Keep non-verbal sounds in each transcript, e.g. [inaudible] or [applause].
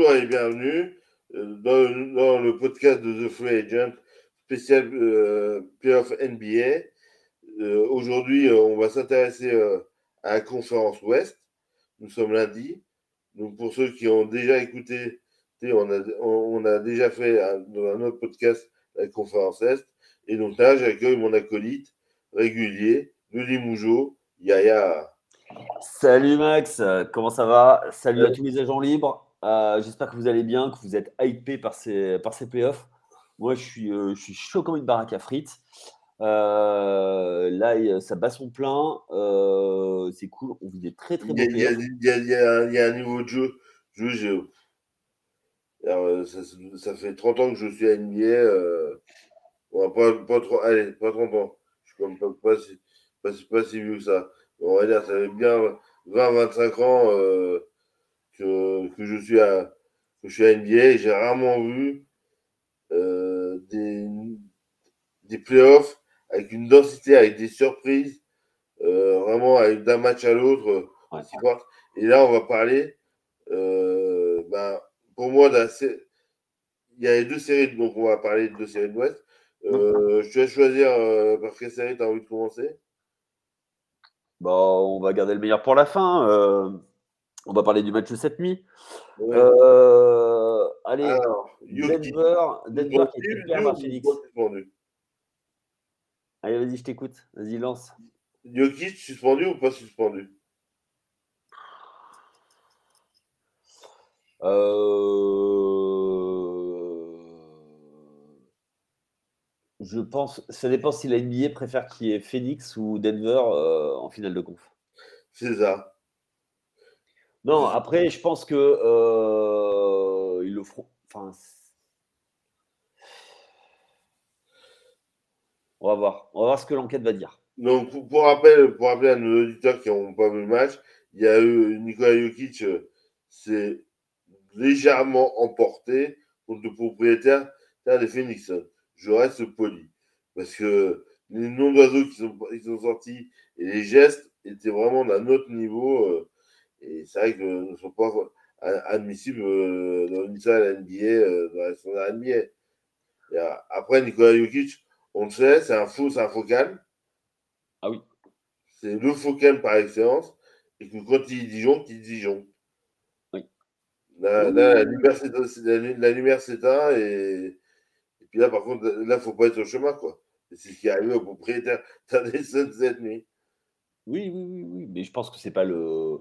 bonjour et bienvenue euh, dans, dans, le podcast de The Free Agent spécial euh, Playoff NBA. Euh, Aujourd'hui, on va s'intéresser à la conférence Ouest. Nous sommes lundi. Donc, pour ceux qui ont déjà écouté, on a, on a déjà fait dans un autre podcast la conférence Est. Et donc là, j'accueille mon acolyte régulier, Louis Mougeot, Yaya. Salut Max, comment ça va? Salut à tous les agents libres. Euh, j'espère que vous allez bien, que vous êtes hypé par ces, par ces playoffs. Moi, je suis, euh, je suis chaud comme une baraque à frites. Euh, là, ça bat son plein. c'est cool. On vit des très très bons Il y, a un niveau de jeu. jeu Alors, ça, ça, fait 30 ans que je suis à NBA. Bon, pas, pas, trop, allez, pas 30 ans. Je suis comme pas, pas, si, pas, pas si vieux que ça. On va dire, ça fait bien 20-25 ans que, je suis à, que je suis à NBA et j'ai rarement vu euh, des, des playoffs avec une densité, avec des surprises, euh, vraiment d'un match à l'autre. Et là, on va parler, euh, ben, pour moi, il y a les deux séries, donc on va parler de deux séries de l'Ouest. Euh, je vais choisir par quelle série tu as envie de commencer? Bon, On va garder le meilleur pour la fin. On va parler du match de cette nuit. Euh, allez, Denver, Denver qui est super Phoenix. Allez, vas-y, je t'écoute. Vas-y, lance. Jokic suspendu ou pas suspendu? Euh... Je pense, ça dépend si la NBA préfère qu'il y ait Phoenix ou Denver euh, en finale de conf. C'est ça. Non, après, je pense que euh, ils le feront. Enfin, on va voir. On va voir ce que l'enquête va dire. Donc, pour, rappel, pour rappeler à nos auditeurs qui n'ont pas vu le match, il y a eu Nikola Jokic s'est légèrement emporté contre le propriétaire des Phoenix. Je reste poli. Parce que les noms d'oiseaux qui qui sont sortis et les gestes étaient vraiment d'un autre niveau. Et c'est vrai que ne sont pas admissibles euh, dans une salle NBA, euh, dans la salle de NBA. après, Nicolas Jokic, on le sait, c'est un faux, c'est un focal. Ah oui. C'est le focal par excellence. Et que quand il dit Dijon, il dit Dijon. Oui. Là, la, lumière s'éteint et, et puis là, par contre, là, il ne faut pas être au chemin, quoi. C'est ce qui est arrivé au propriétaire [laughs] des cette nuit. Oui, oui, oui, oui, mais je pense que c'est pas le.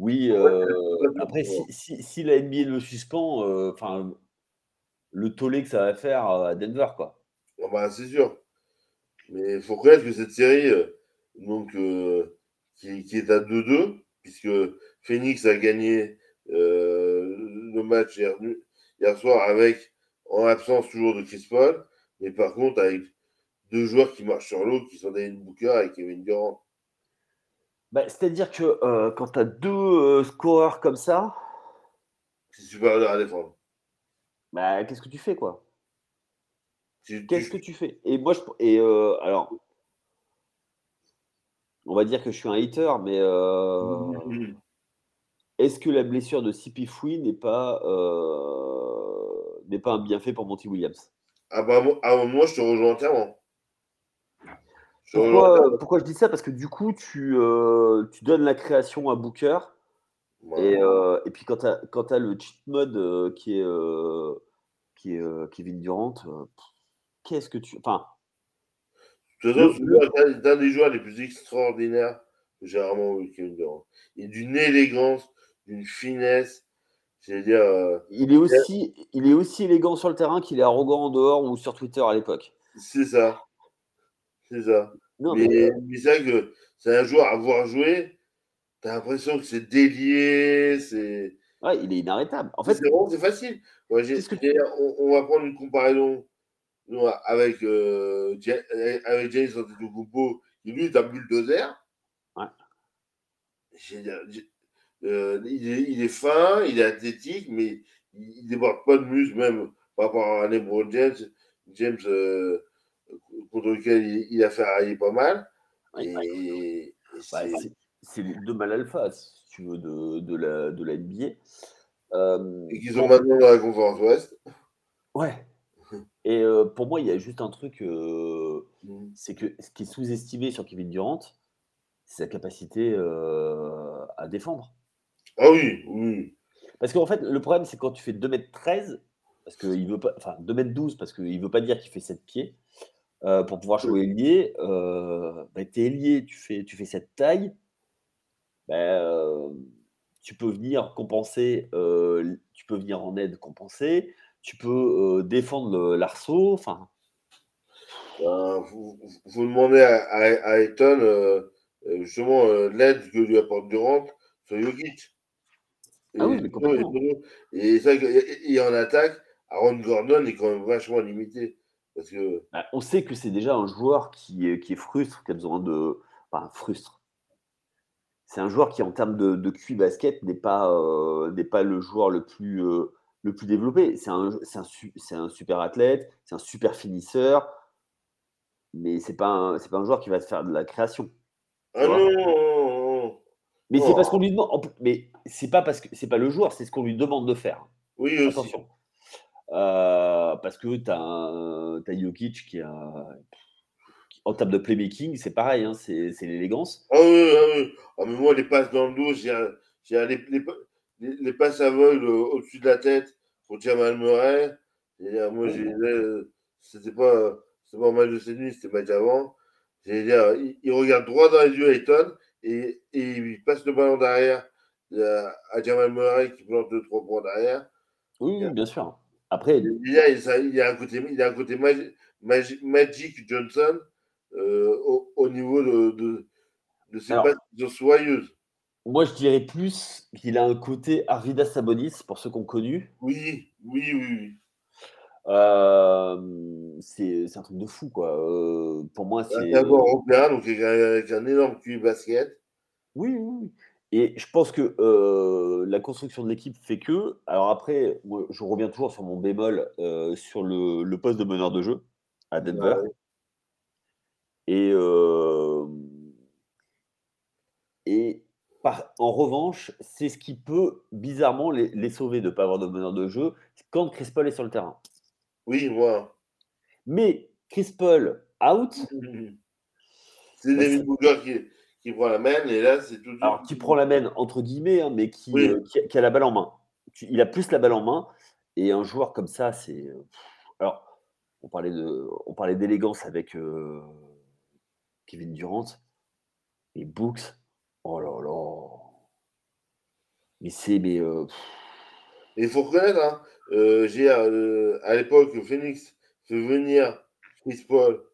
Oui, euh, après, si, si, la NBA le suspend, euh, enfin, le tollé que ça va faire à Denver, quoi. Ah bah, c'est sûr. Mais il faut reconnaître que cette série, euh, donc, qui, est à 2-2, puisque Phoenix a gagné le match hier, hier, soir avec, en absence toujours de Chris Paul, mais par contre avec deux joueurs qui marchent sur l'eau, qui sont David Booker et Kevin Durant. Bah, c'est-à-dire que euh, quand tu as deux euh, scoreurs comme ça. C'est super à défendre. Bah, qu'est-ce que tu fais, quoi? Qu'est-ce que tu fais? Et moi, je. Et euh, alors. On va dire que je suis un hater, mais. [laughs] Est-ce que la blessure de Sipi Fouy n'est pas, n'est pas un bienfait pour Monty Williams? Ah bah, ah, moi, je te rejoins entièrement. Pourquoi, je dis ça? Parce que du coup, tu, euh, tu donnes la création à Booker. Et, euh, et, puis quand tu as, le cheat mode euh, qui est, qui est Kevin Durant, qu'est-ce que tu. Enfin. c'est un des joueurs les plus extraordinaires que j'ai vraiment vu, Kevin Durant. Il d'une élégance, d'une finesse. C'est-à-dire. il, est aussi, il est aussi élégant sur le terrain qu'il est arrogant en dehors ou sur Twitter à l'époque. C'est ça. C'est ça. mais, c'est que c'est un joueur à voir jouer. T'as l'impression que c'est délié, c'est. Ouais, il est inarrêtable. En fait, c'est c'est facile. on, va prendre une comparaison avec euh, avec James Antetokounmpo, qui lui est un bulldozer. Ouais. Euh, il, est, il, est, fin, il est athlétique, mais il, ne déborde pas de muscle même par rapport à LeBron James. James euh, contre lequel il, a fait railler pas mal. c'est les deux mal alpha. Si tu veux, de, de, la, de la NBA. Et qu'ils sont maintenant dans la conférence Ouest. Ouais. [laughs] Et pour moi, il y a juste un truc, mmh. c'est que ce qui est sous-estimé sur Kevin Durant, c'est sa capacité à défendre. Ah oui, oui. Parce qu'en fait, le problème, c'est quand tu fais 2m13, parce qu'il veut pas, enfin 2m12, parce qu'il ne veut pas dire qu'il fait 7 pieds, pour pouvoir jouer ailier, bah, tu es ailier, tu fais, tu fais cette taille, bah, tu peux venir compenser, tu peux venir en aide compenser, tu peux défendre l'arceau, enfin. Ben, vous, vous, demandez à, à, justement l'aide que lui apporte Durant sur Jokic. Ah oui, et en attaque, Aaron Gordon est quand même vachement limité. Parce que... Bah, on sait que c'est déjà un joueur qui est, qui est frustre, qui a besoin de. Enfin, frustre. C'est un joueur qui, en termes de, de QI basket, n'est pas, euh, n'est pas le joueur le plus, euh, le plus développé. C'est un, un, un, super athlète, c'est un super finisseur, mais c'est pas, pas un joueur qui va te faire de la création. Ah non Mais c'est parce qu'on lui demande. Mais c'est pas parce que c'est pas le joueur, c'est ce qu'on lui demande de faire. Oui, Attention. Euh, parce que tu as, as, Jokic qui a. En termes de playmaking, c'est pareil, hein, c'est l'élégance. Ah oui, ah oui. Ah, mais moi, les passes dans le dos, j'ai les, les, les, passes aveugles au-dessus de la tête pour Jamal Murray. moi, c'était pas, pas match de cette nuit, c'était match avant. Il, il, regarde droit dans les yeux Ayton et, et il passe le ballon derrière à Jamal Murray qui plante 2-3 points derrière. Oui, bien sûr. Après, il y a, il y a un côté, il y a un côté Magic, Magic Johnson euh, au, au, niveau de, de, de ses Alors, soyeuses. Moi, je dirais plus qu'il a un côté Arvidas Sabonis, pour ceux qu'on connu. Oui, oui, oui. oui. Euh, c'est un truc de fou, quoi. Euh, pour moi, c'est. Un européen, donc avec un énorme QI basket. Oui, oui. Et je pense que euh, la construction de l'équipe fait que. Alors après, moi, je reviens toujours sur mon bémol euh, sur le, le, poste de meneur de jeu à Denver. Ouais. Et, euh, et par, en revanche, c'est ce qui peut bizarrement les, les sauver de ne pas avoir de meneur de jeu quand Chris Paul est sur le terrain. Oui, moi. Mais Chris Paul out. [laughs] C'est David Booker qui est qui prend la main, et là, c'est tout. Alors, qui prend la main, entre guillemets, hein, mais qui, euh, qui, qui, a la balle en main. Il a plus la balle en main, et un joueur comme ça, c'est. Euh, alors, on parlait, de, on parlait d'élégance avec euh, Kevin Durant, et Books, oh là là. Mais c'est. Mais. Euh, il faut reconnaître, hein, j'ai à l'époque, Phoenix fait venir Chris Paul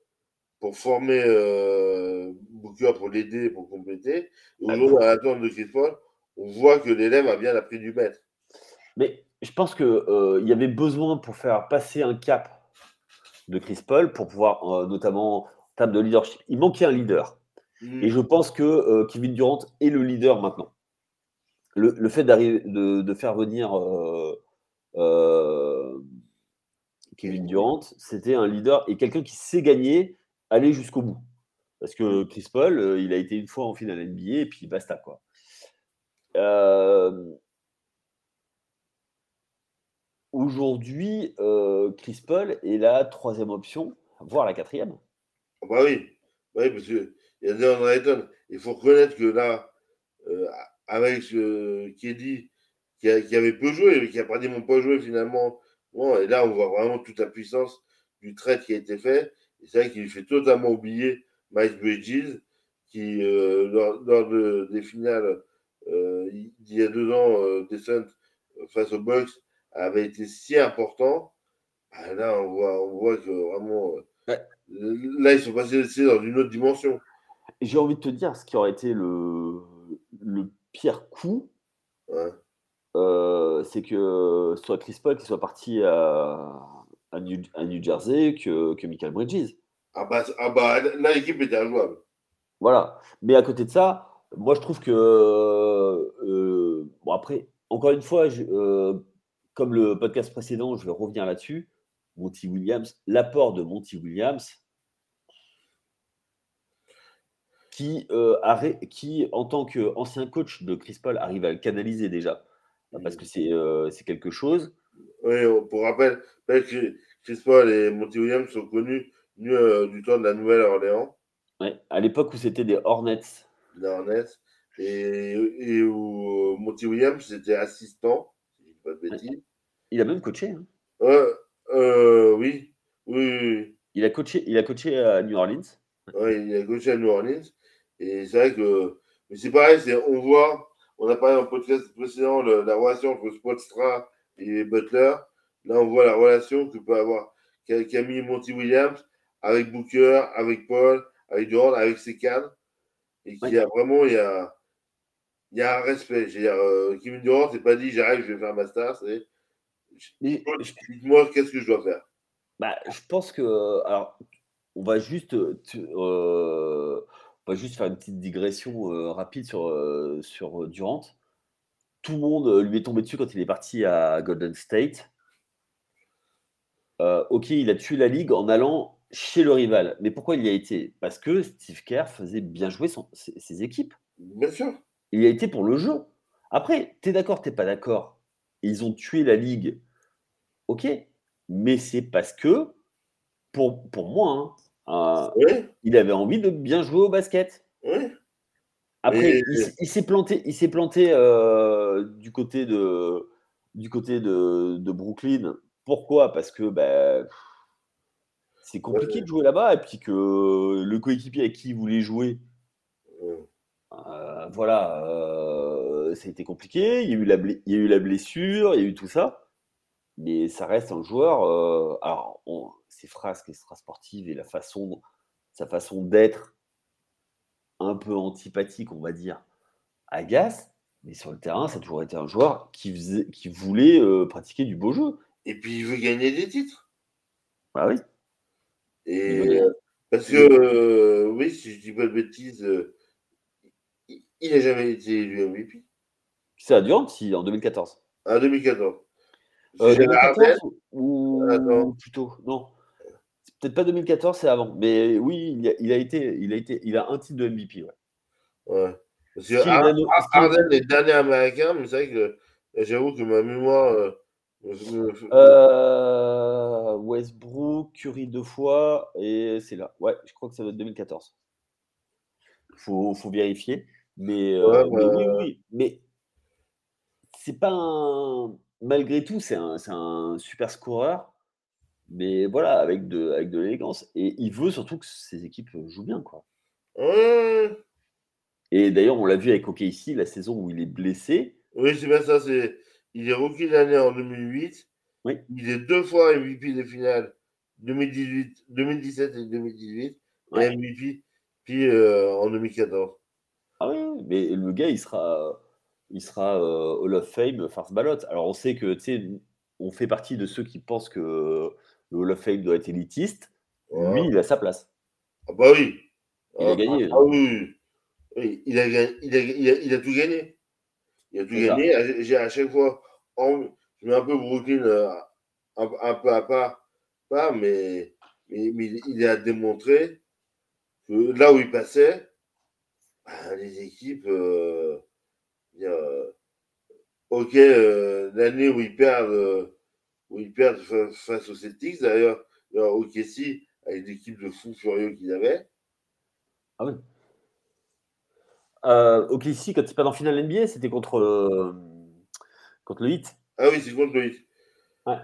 pour former euh, Booker pour l'aider, pour compléter. Aujourd'hui, à l'attente de Chris Paul, on voit que l'élève a bien appris du maître. Mais je pense qu'il euh, y avait besoin pour faire passer un cap de Chris Paul, pour pouvoir, euh, notamment en termes de leadership, il manquait un leader. Mmh. Et je pense que euh, Kevin Durant est le leader maintenant. Le, le fait de, de, faire venir euh, euh, Kevin Durant, c'était un leader et quelqu'un qui sait gagner aller jusqu'au bout. Parce que mmh. Chris Paul, euh, il a été une fois en finale NBA et puis basta quoi. Euh... Aujourd'hui, euh, Chris Paul est la troisième option, voire la quatrième. Ah bah oui, oui parce qu'il y a Ayton. Il faut reconnaître que là, avec ce qui est dit, qui, a, qui, avait peu joué, mais qui a pratiquement pas joué finalement, bon, et là on voit vraiment toute la puissance du trait qui a été fait c'est vrai qu'il fait totalement oublier Mike Bridges, qui, euh, lors, lors de, des finales euh, il y a deux ans, euh, Descent face aux Bucks, avait été si important. Ah, là, on voit, on voit que vraiment. Ouais. Là, ils sont passés dans une autre dimension. J'ai envie de te dire ce qui aurait été le, le pire coup. Ouais. Euh, c'est que soit Chris Paul qui soit parti à, à New, à New Jersey que, que Michael Bridges. Ah bah, ah bah là, l'équipe était injouable. Voilà. Mais à côté de ça, moi, je trouve que. Euh, bon, après, encore une fois, je, euh, comme le podcast précédent, je vais revenir là-dessus. Monty Williams, l'apport de Monty Williams. qui, euh, arrête- qui, en tant qu'ancien coach de Chris Paul, arrive à le canaliser déjà. Parce que c'est c'est quelque chose. Oui, pour rappel, Chris Paul et Monty Williams sont connus euh, du temps de la Nouvelle-Orléans. Ouais, à l'époque où c'était des Hornets. Les Hornets. Et, et où Monty Williams était assistant, si pas de bêtises. Il a même coaché. Hein. Euh, oui. oui. Il a coaché, il a coaché à New Orleans. Oui, il a coaché à New Orleans. Et c'est vrai que. Mais c'est pareil, on voit, on a parlé le podcast précédent de la relation entre Spotstra et Butler. Là, on voit la relation que peut avoir Camille Monty Williams avec Booker, avec Paul, avec Durant, avec ses cadres. Et qu'il y a vraiment, il y a, il y a un respect. Dire, euh, Kevin Durant, c'est pas dit j'arrive, je vais faire ma star, c'est dites-moi qu'est-ce que je dois faire? Bah, je pense que. Alors, on va juste. Euh, on va juste faire une petite digression euh, rapide sur, euh, sur Durant. Tout le monde lui est tombé dessus quand il est parti à Golden State. ok, il a tué la ligue en allant chez le rival. Mais pourquoi il y a été? Parce que Steve Kerr faisait bien jouer son, ses, équipes. Bien sûr. Il y a été pour le jeu. Après, tu es d'accord, tu pas d'accord. Ils ont tué la ligue. Ok. Mais c'est parce que, pour, pour moi, hein, euh, il avait envie de bien jouer au basket. Après, il, s'est planté, il s'est planté euh, du côté de, du côté de, de Brooklyn. Pourquoi? Parce que ben, c'est compliqué de jouer là-bas et puis que le coéquipier avec qui il voulait jouer, euh, voilà, euh, ça a été compliqué. Il y, a eu la il y a eu la blessure, il y a eu tout ça. Mais ça reste un joueur. Alors, ses phrases extra-sportives et la façon, sa façon d'être un peu antipathique, on va dire, agace. Mais sur le terrain, ça a toujours été un joueur qui, faisait, qui voulait pratiquer du beau jeu. Et puis, il veut gagner des titres. Bah oui. Et parce que, euh, oui, si je dis pas de bêtises, euh, il n'a jamais été élu MVP. C'est à Durant, si, en 2014. En 2014. Euh, 2014 ou, ou plutôt Non. Peut-être pas 2014, c'est avant. Mais oui, il a, il a, été, il a été, il a un titre de MVP, ouais. Ouais. Parce que Arden est le dernier américain, mais c'est vrai que j'avoue que ma mémoire euh, euh, Westbrook, Curry deux fois, et c'est là. Ouais, je crois que ça doit être 2014. Faut, faut vérifier. Mais, euh, oui, bah oui, Mais c'est pas un. Malgré tout, c'est un, un, super scoreur. Mais voilà, avec de, avec de l'élégance. Et il veut surtout que ses équipes jouent bien, quoi. Et d'ailleurs, on l'a vu avec OKC, la saison où il est blessé. Oui, c'est bien ça. C'est il est rookie l'année en 2008. Oui. Il est deux fois MVP des finales 2018, 2017 et 2018. Et MVP puis euh, en 2014. Ah oui, mais le gars, il sera, il sera euh, Hall of Fame first ballot. Alors on sait que, tu sais, on fait partie de ceux qui pensent que le Hall of Fame doit être élitiste. Lui, il a sa place. Ah bah oui. Il a gagné. Ah, oui. oui. Il, a, il, a, il, a, il a tout gagné. Il a tout gagné. J'ai à chaque fois je mets un peu Brooklyn euh, un, peu à part, pas, mais, mais, il a démontré que là où il passait, bah, les équipes, euh, euh, ok, l'année où ils perdent, où ils perdent face aux Celtics, d'ailleurs, ok, si, avec l'équipe de fous furieux qu'ils avaient. Ah oui. Euh, quand ils perdent en finale NBA, c'était contre. Contre le hit Ah oui, c'est contre le hit. Ouais.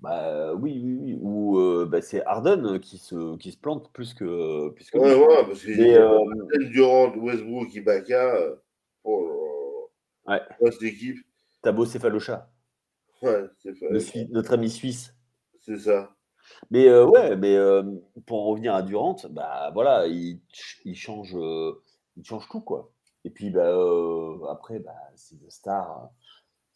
Bah, oui, oui, oui. Ou euh, bah, c'est Harden qui se, qui se plante plus que. Plus que ouais, ouais, parce que euh... Durant, Westbrook, Ibaka. Euh, oh, ouais. cette équipe. T'as beau céphalocha. Ouais, Notre ami suisse. C'est ça. Mais euh, ouais, mais euh, pour en revenir à Durant, bah voilà, il, il change, il change tout quoi. Et puis bah, après, bah, c'est une star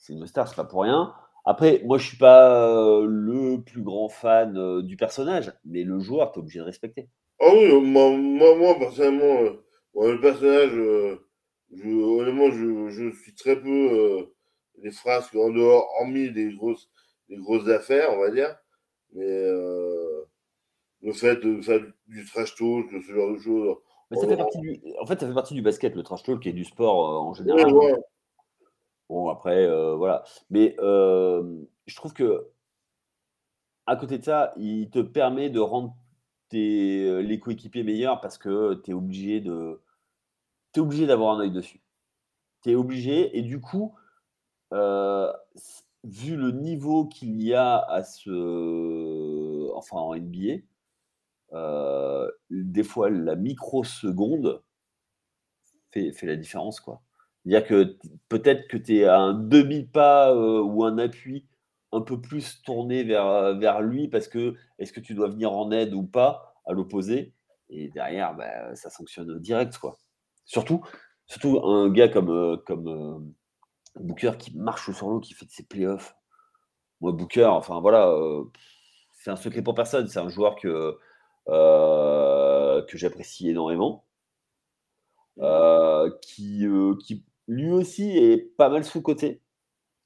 c'est une star, c'est pas pour rien. Après, moi, je suis pas euh, le plus grand fan euh, du personnage, mais le joueur, tu es obligé de respecter. Ah oui, moi, moi, personnellement, euh, le personnage, je, honnêtement, je, suis très peu les phrases en dehors, hormis des grosses, des grosses affaires, on va dire. Mais le fait de faire du trash talk, ce genre de choses, Mais ça fait partie du, en fait, ça fait partie du basket, le trash talk et du sport euh, en général. Ouais, ouais. Bon, après, euh, voilà. Mais euh, je trouve que à côté de ça, il te permet de rendre tes, euh, les coéquipiers meilleurs parce que tu es obligé de, t'es obligé d'avoir un œil dessus. Tu es obligé, et du coup, euh, vu le niveau qu'il y a à ce, enfin en NBA, euh, des fois la microseconde fait, fait la différence, quoi. C'est-à-dire que peut-être que tu es à un demi-pas euh, ou un appui un peu plus tourné vers, lui parce que est-ce que tu dois venir en aide ou pas à l'opposé? Et derrière bah, ça sanctionne direct quoi. Surtout, surtout un gars comme, comme Booker qui marche sur l'eau, qui fait de ses playoffs. Moi Booker, enfin voilà, euh, c'est un secret pour personne, c'est un joueur que, euh, que j'apprécie énormément. Euh, qui, qui lui aussi est pas mal sous-coté.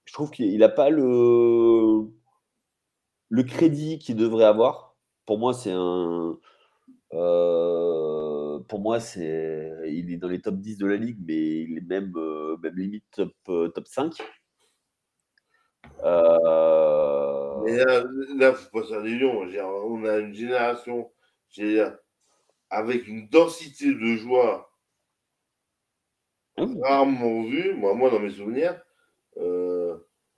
Je trouve qu'il n'a pas le, le crédit qu'il devrait avoir. Pour moi, c'est un. euh, pour moi, c'est, il est dans les top 10 de la ligue, mais il est même, euh, même limite top, euh, top 5. Euh, Mais là, là, faut pas faire d'illusion. On a une génération, dire, avec une densité de joueurs rarement vue. Moi, moi, dans mes souvenirs, euh,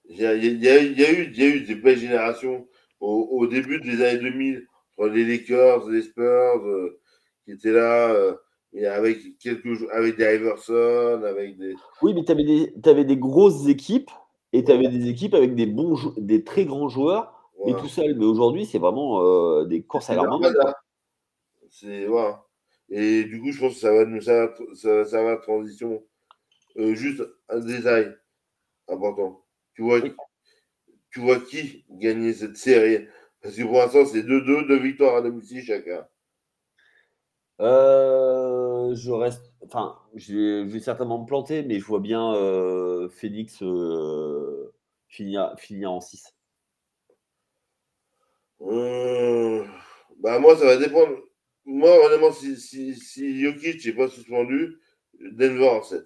il y, a, il y a- il y a eu, il y a eu des belles générations au, au début des années 2000, entre les Lakers, les Spurs, euh, qui étaient là, euh, avec quelques avec des Iverson, avec des. Oui, mais tu avais, des- des grosses équipes et tu avais des équipes avec des, bons des très grands joueurs, mais voilà. tout seul. Mais aujourd'hui, c'est vraiment euh, des courses à l'armement. quoi. l'armada. C'est voilà. Et du coup, je pense que ça va nous ça, ça, ça va transition. Euh, juste un détail important. Tu vois, Oui. tu vois qui gagner cette série? Parce que pour l'instant, c'est 2-2, deux victoires à domicile chacun. Euh, je reste. Enfin, je vais, certainement me planter, mais je vois bien euh, Phoenix euh, finir, finir en 6. Euh, bah moi, ça va dépendre. Moi, honnêtement, si, si, si Jokic n'est pas suspendu, Denver en 7.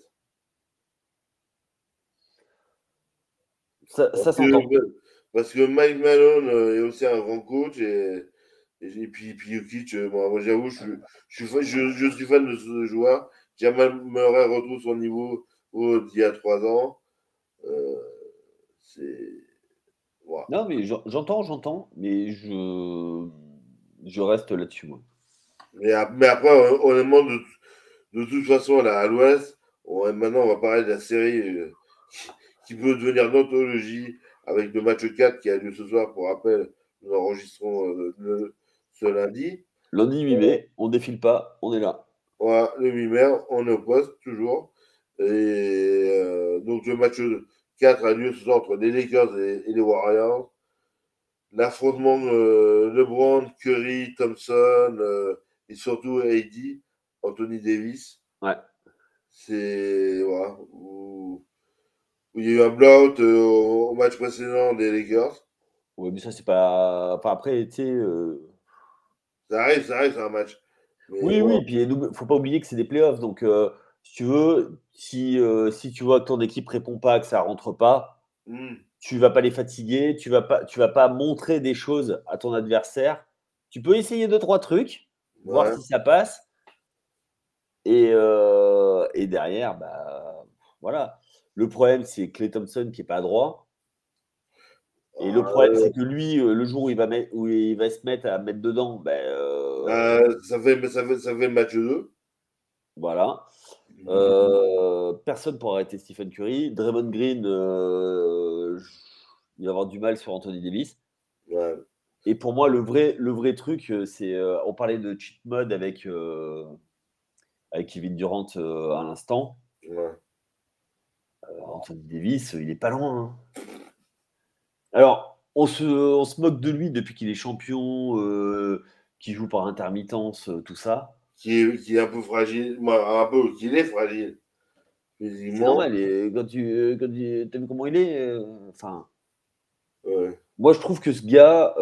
Ça, ça s'entend. parce que Mike Malone est aussi un grand coach et, et, puis, puis Jokic, euh, moi, j'avoue, je, je, suis fan- je, je suis fan de ce joueur. J'aimerais retrouver son niveau au- d'il y a trois ans. Euh, c'est. Non, mais j'en- j'entends, j'entends, mais je, je reste là-dessus, moi. Mais, ap- mais après, hon- honnêtement, de, de toute façon, là, à l'ouest, maintenant, on va parler de la série euh, qui, peut devenir une anthologie avec le match 4 qui a lieu ce soir. Pour rappel, nous enregistrons euh, le- ce lundi. Lundi 8 mai, on défile pas, on est là. Voilà, le 8 mai, on est au poste, toujours. Et euh, donc, le match 4 a lieu ce soir entre les Lakers et, et les Warriors. L'affrontement euh, LeBron, Curry, Thompson euh, et surtout AD, Anthony Davis. Ouais. C'est. Voilà. Où, où il y a eu un blowout euh, au, au match précédent des Lakers. Ouais, mais ça, c'est pas. Enfin, après, tu sais. Euh, Ça arrive, ça arrive, c'est un match. Mais Oui, voilà. oui, puis n'oublie- faut pas oublier que c'est des playoffs. Donc, euh, si tu veux, si, euh, si tu vois que ton équipe répond pas, que ça rentre pas, Hmm. tu vas pas les fatiguer, tu vas pas, tu vas pas montrer des choses à ton adversaire. Tu peux essayer deux, trois trucs, voir si ça passe. Et, euh, et derrière, bah, voilà. Le problème, c'est Clay Thompson qui est pas droit. Et le problème, Euh, c'est que lui, euh, le jour où il va, mettre, où il va se mettre à mettre dedans, ben, euh, euh, ça, fait, ça, fait, ça fait le match 2. voilà. Euh, personne pour arrêter Stephen Curry. Draymond Green, euh, il va avoir du mal sur Anthony Davis. Ouais. Et pour moi, le vrai, le vrai truc, euh, c'est. euh, on parlait de cheat mode avec, euh, avec Kevin Durant euh, à l'instant. Ouais. Euh, Anthony Davis, euh, il est pas loin. hein. Alors, on se, on se moque de lui depuis qu'il est champion, euh, qui joue par intermittence, euh, tout ça. Qui, est, qui est un peu fragile. Moi, un peu, qu'il est fragile. C'est normal. Et quand tu, quand tu as vu comment il est, euh, enfin. Ouais. Moi, je trouve que ce gars,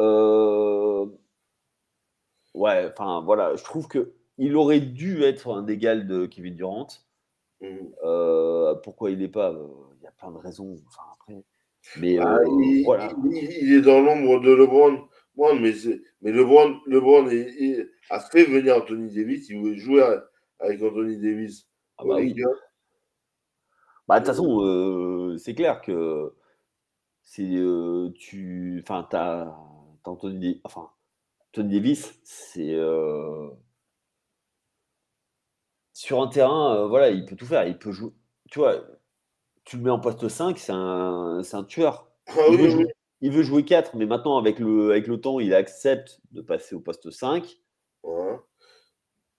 ouais, enfin voilà, je trouve que il aurait dû être un égal de Kevin Durant. Euh, pourquoi il n'est pas euh, Il y a plein de raisons. Enfin, après. Mais Ah, euh, il, voilà. il- il est dans l'ombre de LeBron. Bon, mais, LeBron, LeBron est- est- a fait venir Anthony Davis. Il voulait jouer avec Anthony Davis. Ah aux bah oui. Lakers. Bah, de toute façon, euh, c'est clair que c'est euh, tu, enfin, t'as, t'as Anthony, Davis- enfin, Anthony Davis, c'est euh, sur un terrain, voilà, il peut tout faire. Il peut jouer. Tu vois, tu le mets en poste 5, c'est un, un tueur. Ah Il oui, veut, oui, jouer, il veut jouer 4, mais maintenant, avec le, avec le temps, il accepte de passer au poste 5. Voilà.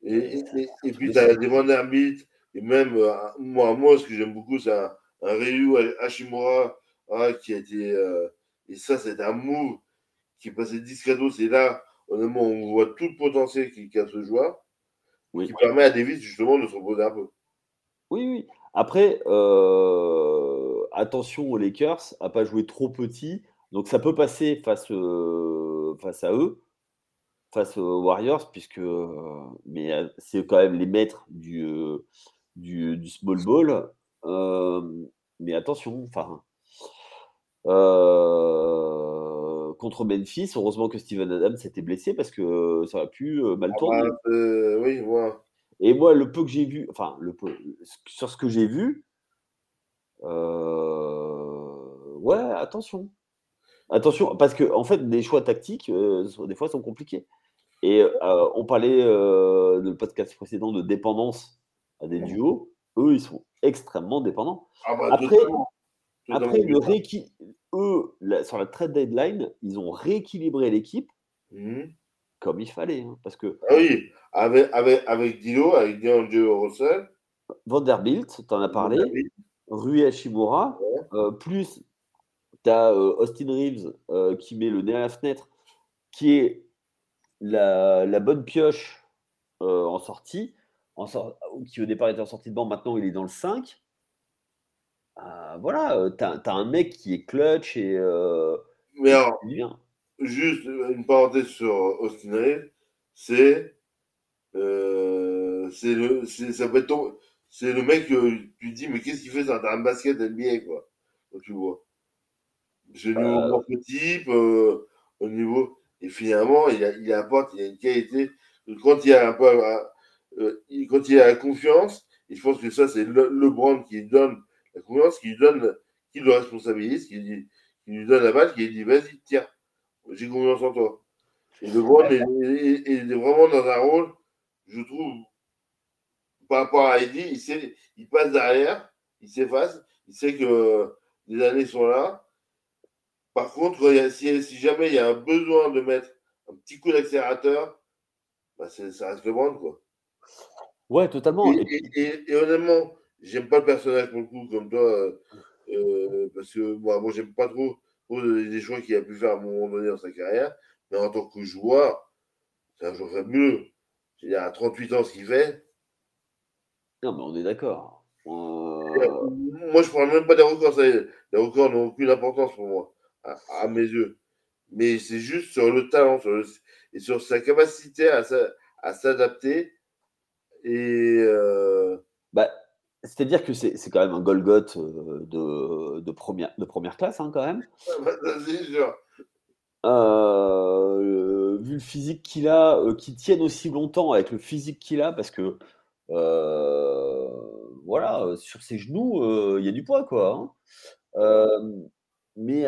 Et, et, et- et puis, tu as des bons arbitres. Et même, euh, moi, moi, ce que j'aime beaucoup, c'est un, un Ryu Hashimura ah, qui a été. euh, et ça, c'est un move qui est passé discreto. C'est là, honnêtement, on voit tout le potentiel qu'il qu'a ce joueur. Oui. Qui permet à Davis, justement, de se reposer un peu. Oui, oui. Après, euh, attention aux Lakers à pas jouer trop petit. Donc ça peut passer face, euh, face à eux, face aux Warriors, puisque euh, mais euh, c'est quand même les maîtres du, du, du small ball. Mais attention, enfin. contre Memphis, heureusement que Steven Adams s'était blessé parce que ça aurait pu mal Ah tourner. bah, oui, voilà. Et moi, le peu que j'ai vu, enfin, le peu, sur ce que j'ai vu, euh, ouais, attention. Attention, parce que, en fait, les choix tactiques, euh, des fois, sont compliqués. Et euh, on parlait dans le podcast précédent de dépendance à des duos. Eux, ils sont extrêmement dépendants. Ah bah, Après, après le d'accord. rééqui- eux, sur la trade deadline, ils ont rééquilibré l'équipe Mhm. Comme il fallait. hein, parce que Ah oui, avec, avec, avec Dilo, avec D'Angelo Russell. Vanderbilt, tu en as parlé. Rui Hashimura, Ouais. euh, plus tu as Austin Reeves euh, qui met le nez à la fenêtre, qui est la, la bonne pioche euh, en sortie, en qui au départ était en sortie de banc, maintenant il est dans le 5. Euh, voilà, tu as, un mec qui est clutch et euh, Mais alors, bien. Juste une parenthèse sur Austin Reeves, c'est euh, c'est le c'est ça peut être ton- c'est le mec que tu te dis mais qu'est-ce qu'il fait dans un basket NBA quoi? Tu vois. C'est le niveau Euh, morphotype euh, au niveau et finalement il, a, il apporte il y a une qualité. Quand il y a un peu euh, euh, quand il a la confiance et je pense que ça c'est le, le brand qui donne la confiance qui lui donne qui le responsabilise qui, qui lui donne la balle qui lui dit vas-y tiens j'ai confiance en toi et le brand est, est- est- est vraiment dans un rôle je trouve par rapport à Eddie il sait il passe derrière il s'efface il sait que les années sont là par contre, il y a- si, si jamais il y a un besoin de mettre un petit coup d'accélérateur, bah ça reste le brand, quoi. Ouais, totalement. Et, Et puis, et- et- et honnêtement, j'aime pas le personnage pour le coup, comme toi, euh, euh, parce que moi, moi j'aime pas trop, les choix qu'il a pu faire à un moment donné dans sa carrière, mais en tant que joueur, c'est un joueur fabuleux. Il a 38 ans ce qu'il fait. non, mais on est d'accord. Euh, Moi, je parle même pas des records, ça les records n'ont aucune importance pour moi, à, à mes yeux. Mais c'est juste sur le talent sur le- et sur sa capacité à s'adapter. Et euh, bah, C'est-à-dire que c'est c'est quand même un Golgoth euh, de, de, première, de première classe, hein, quand même. bah. Euh, vu le physique qu'il a, euh, qu'il tienne aussi longtemps avec le physique qu'il a, parce que euh, voilà, sur ses genoux, il y a du poids, quoi. hein. Mais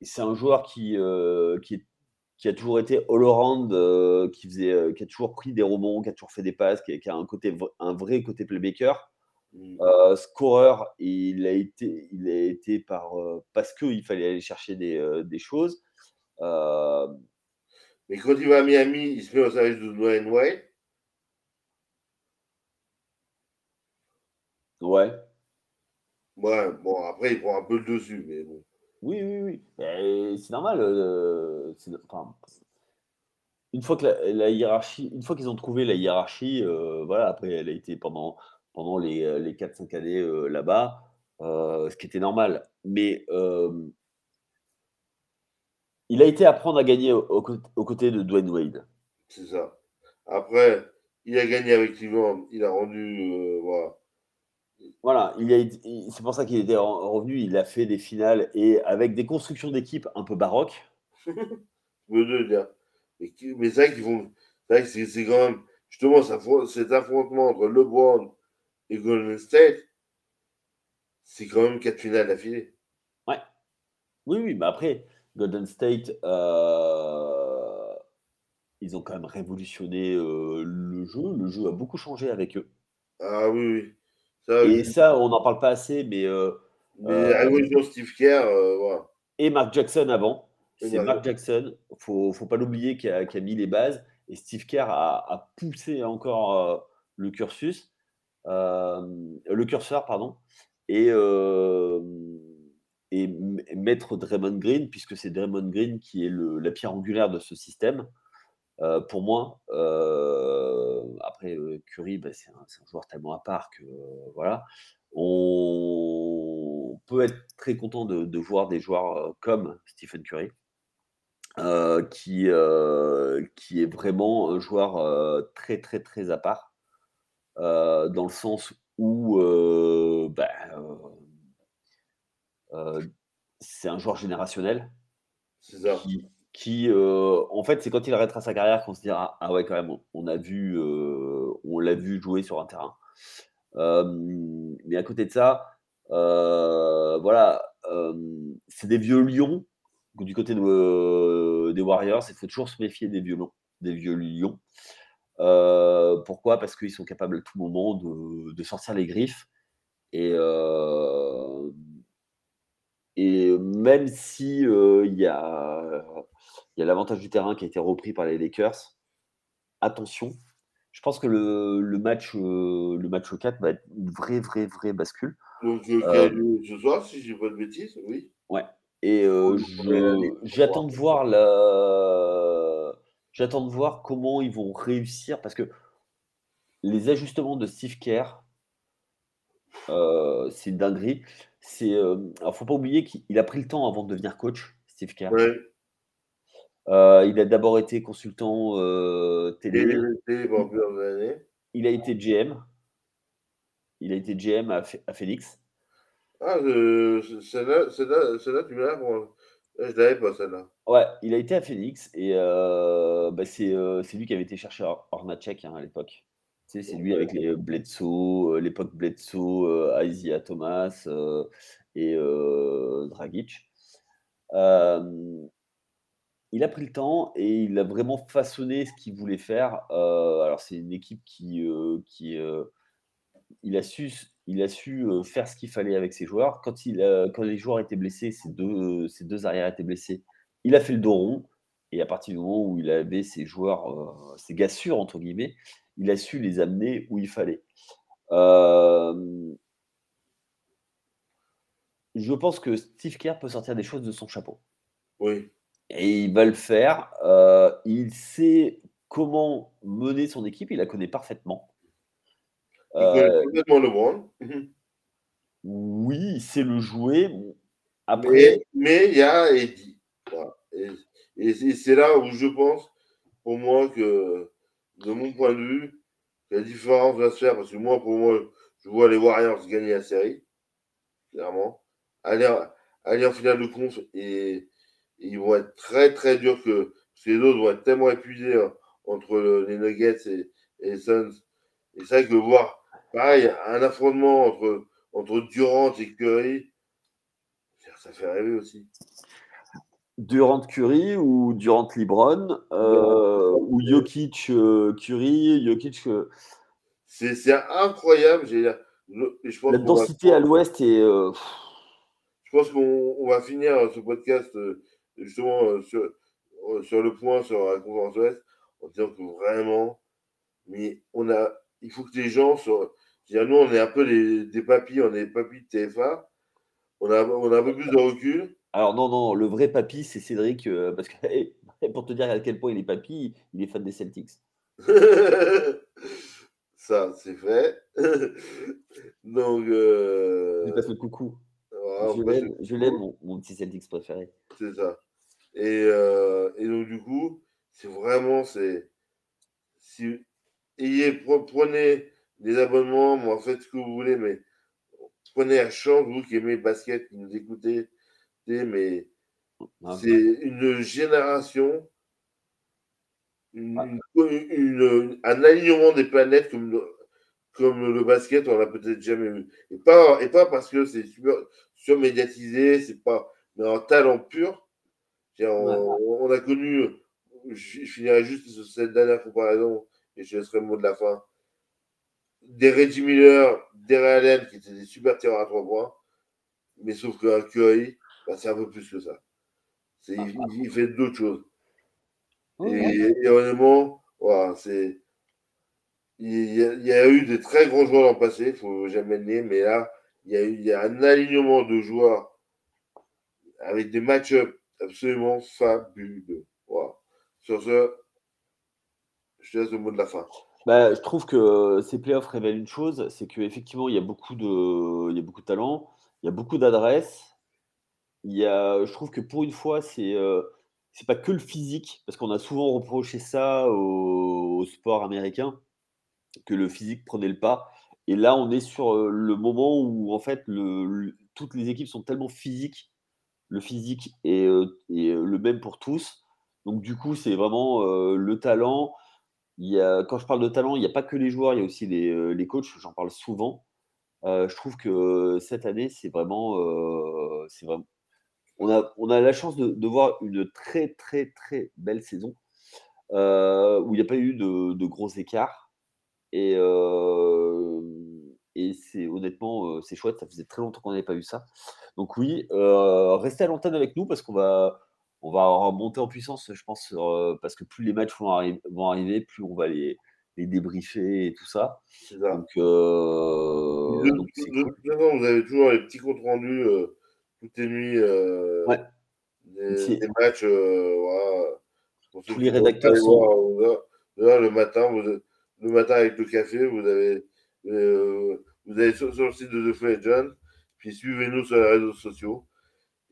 c'est un joueur qui, qui, est- qui a toujours été all-around, euh, qui, faisait, euh, qui a toujours pris des rebonds, qui a toujours fait des passes, qui a, qui a un, côté, un vrai côté playmaker. Mm. Euh, scoreur, il a été, il a été par, parce qu'il fallait aller chercher des, des choses. Mais quand il va à Miami, il se met au service de Dwayne White. ouais, Ouais, bon, après, il prend un peu le dessus, mais bon. Oui, oui, oui. C'est normal. euh, une fois que la, hiérarchie, une fois qu'ils ont trouvé la hiérarchie, euh, voilà, après, elle a été pendant, pendant les, euh, les 4-5 années là-bas, ce qui était normal. Mais il a été apprendre à gagner aux côtés de Dwayne Wade. C'est ça. Après, il a gagné avec Cleveland. Il a rendu. Voilà. Voilà, il c'est pour ça qu'il était revenu. Il a fait des finales et avec des constructions d'équipe un peu baroques. [laughs] Mais, mais c'est vrai qu'ils vont. C'est quand même. Justement, cet affrontement entre LeBron et Golden State, c'est quand même quatre finales d'affilée. Ouais. Oui, oui, mais après, Golden State, euh, ils ont quand même révolutionné euh, le jeu. Le jeu a beaucoup changé avec eux. Ah oui, oui. Et ça, on n'en parle pas assez, mais. Euh, mais Steve Kerr, voilà. Et Mark Jackson avant. C'est Mark Jackson, il ne faut pas l'oublier, qui a, mis les bases. Et Steve Kerr a, poussé encore le cursus, le curseur, pardon. Et et mettre Draymond Green, puisque c'est Draymond Green qui est le, la pierre angulaire de ce système. Euh, pour moi, euh, après euh, Curry, bah, c'est un, un, joueur tellement à part que voilà, on peut être très content de, de voir des joueurs comme Stephen Curry, qui, qui est vraiment un joueur très très très à part, dans le sens où euh, c'est un joueur générationnel. Qui, euh, en fait, c'est quand il arrêtera sa carrière qu'on se dira ah ouais quand même, on, a vu, euh, on l'a vu jouer sur un terrain. mais à côté de ça, voilà, c'est des vieux lions du côté des Warriors. Il faut toujours se méfier des vieux, des vieux lions. pourquoi? Parce qu'ils sont capables à tout moment de, sortir les griffes et et même si il y a, y a l'avantage du terrain qui a été repris par les Lakers, attention, je pense que le, le match, le match 4 va être une vraie, vraie, vraie bascule. Donc, ce soir, si je dis pas de bêtises, oui. Ouais. Et j'attends de voir la... J'attends de voir comment ils vont réussir parce que les ajustements de Steve Kerr, c'est une dinguerie. C'est, euh, alors, faut pas oublier qu'il a pris le temps avant de devenir coach, Steve Kerr. Euh, il a d'abord été consultant euh, télé. Il a été GM. Il a été GM à, à Phoenix. Ah, celle-là, celle-là, tu me l'as Je l'avais pas, celle-là. Ouais, il a été à Phoenix et bah, c'est, c'est lui qui avait été chercher Hornacek hein, à l'époque c'est lui avec les Bledsoe, l'époque Bledsoe, Isaiah Thomas et Dragic. il a pris le temps et il a vraiment façonné ce qu'il voulait faire. alors, c'est une équipe qui, qui il a su, il a su faire ce qu'il fallait avec ses joueurs. Quand, il quand les joueurs étaient blessés, ces deux, ces deux arrières étaient blessés, il a fait le dos rond. Et à partir du moment où il avait ses joueurs, ses gars sûrs, entre guillemets, il a su les amener où il fallait. Euh, je pense que Steve Kerr peut sortir des choses de son chapeau. Oui. Et il va le faire. Euh, il sait comment mener son équipe, il la connaît parfaitement. Il connaît euh, complètement LeBron. Oui, il sait le jouer. Après... Mais il y a Eddie. Et, c'est là où je pense, pour moi, que de mon point de vue, la différence va se faire parce que moi, pour moi, je vois les Warriors gagner la série, clairement. Aller, aller en finale de conf et, ils vont être très très durs que parce que les autres vont être tellement épuisés hein, entre les Nuggets et, les Suns. Et c'est vrai que voir, pareil, un affrontement entre, entre Durant et Curry, ça fait rêver aussi. Durant Curry ou Durant Libron euh, ou Jokic euh, Curry, Jokic. Euh, c'est incroyable. Je la densité à l'ouest est. Je pense qu'on va finir ce podcast justement sur, sur, le point sur la conférence ouest en disant que vraiment, mais on a, il faut que les gens soient. Nous, on est un peu des papis, on est des papis de TFA. On a, on a un peu plus de recul. Alors non, non, le vrai papy, c'est Cédric, euh, [laughs] parce que pour te dire à quel point il est papy, il est fan des Celtics. [laughs] Ça, c'est fait. [laughs] Donc. Euh... Je passe le coucou. je l'aime, mon, petit Celtics préféré. C'est ça. Et, euh, et, donc, du coup, c'est vraiment. c'est si, ayez, prenez des abonnements, moi, faites ce que vous voulez, mais prenez un chance, vous qui aimez le basket, qui nous écoutez, mais ah, c'est une génération, une, un alignement des planètes comme le, comme le basket, on l'a peut-être jamais vu. Et pas, et pas parce que c'est surmédiatisé, c'est pas, mais un talent pur. On, a connu, je, finirai juste sur cette dernière comparaison et je laisserai le mot de la fin. Des Reggie Miller, des Ray Allen qui étaient des super tireurs à trois points, mais sauf qu'un Curry, bah, c'est un peu plus que ça. il, fait d'autres choses. Et, honnêtement, c'est. Il y, a, eu des très grands joueurs dans le passé, il ne faut jamais le nier, mais là, il y, a eu, il y a un alignement de joueurs avec des match-ups absolument fabuleux. Sur ce, je te laisse le mot de la fin. Bah, je trouve que ces playoffs révèlent une chose, c'est qu'effectivement, il y a beaucoup de, il y a beaucoup de talent, il y a beaucoup d'adresses. Il y a, je trouve que pour une fois, c'est euh, pas que le physique, parce qu'on a souvent reproché ça au, sport américain, que le physique prenait le pas. Et là, on est sur euh, le moment où en fait, le, toutes les équipes sont tellement physiques, le physique est, euh, est le même pour tous. Donc du coup, c'est vraiment le talent il y a, quand je parle de talent, il n'y a pas que les joueurs, il y a aussi les, euh, les coachs, j'en parle souvent. Euh, je trouve que cette année, c'est vraiment, euh, c'est vraiment. On a, on a la chance de, de, voir une très, très, très belle saison où il n'y a pas eu de, de gros écarts. Et, et c'est honnêtement, c'est chouette, ça faisait très longtemps qu'on n'avait pas vu ça. Donc, oui, restez à l'antenne avec nous parce qu'on va on va remonter en puissance, je pense, euh, parce que plus les matchs vont, arriver, plus on va les, débriefer et tout ça. Donc, euh, vous avez toujours les petits comptes rendus euh, toutes les nuits des, matchs. Tous les rédacteurs sont. le matin, le matin avec le café, vous avez, vous avez sur, le site de The Free Agent, puis suivez-nous sur les réseaux sociaux.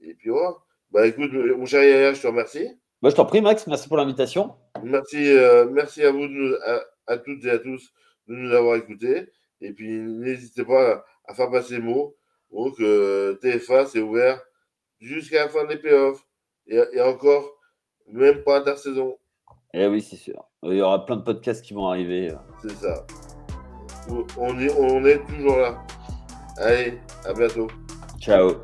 Et puis voilà. Bah écoute, mon cher Yaya, je te remercie. Bah, je t'en prie, Max. Merci pour l'invitation. Merci, euh, merci à vous, à, toutes et à tous, de nous avoir écoutés. Et puis, n'hésitez pas à, faire passer le mot. Donc, TFA, c'est ouvert jusqu'à la fin des playoffs. Et, et encore, même pas intersaison. Eh oui, c'est sûr. Il y aura plein de podcasts qui vont arriver. C'est ça. On est, on est toujours là. Allez, à bientôt. Ciao.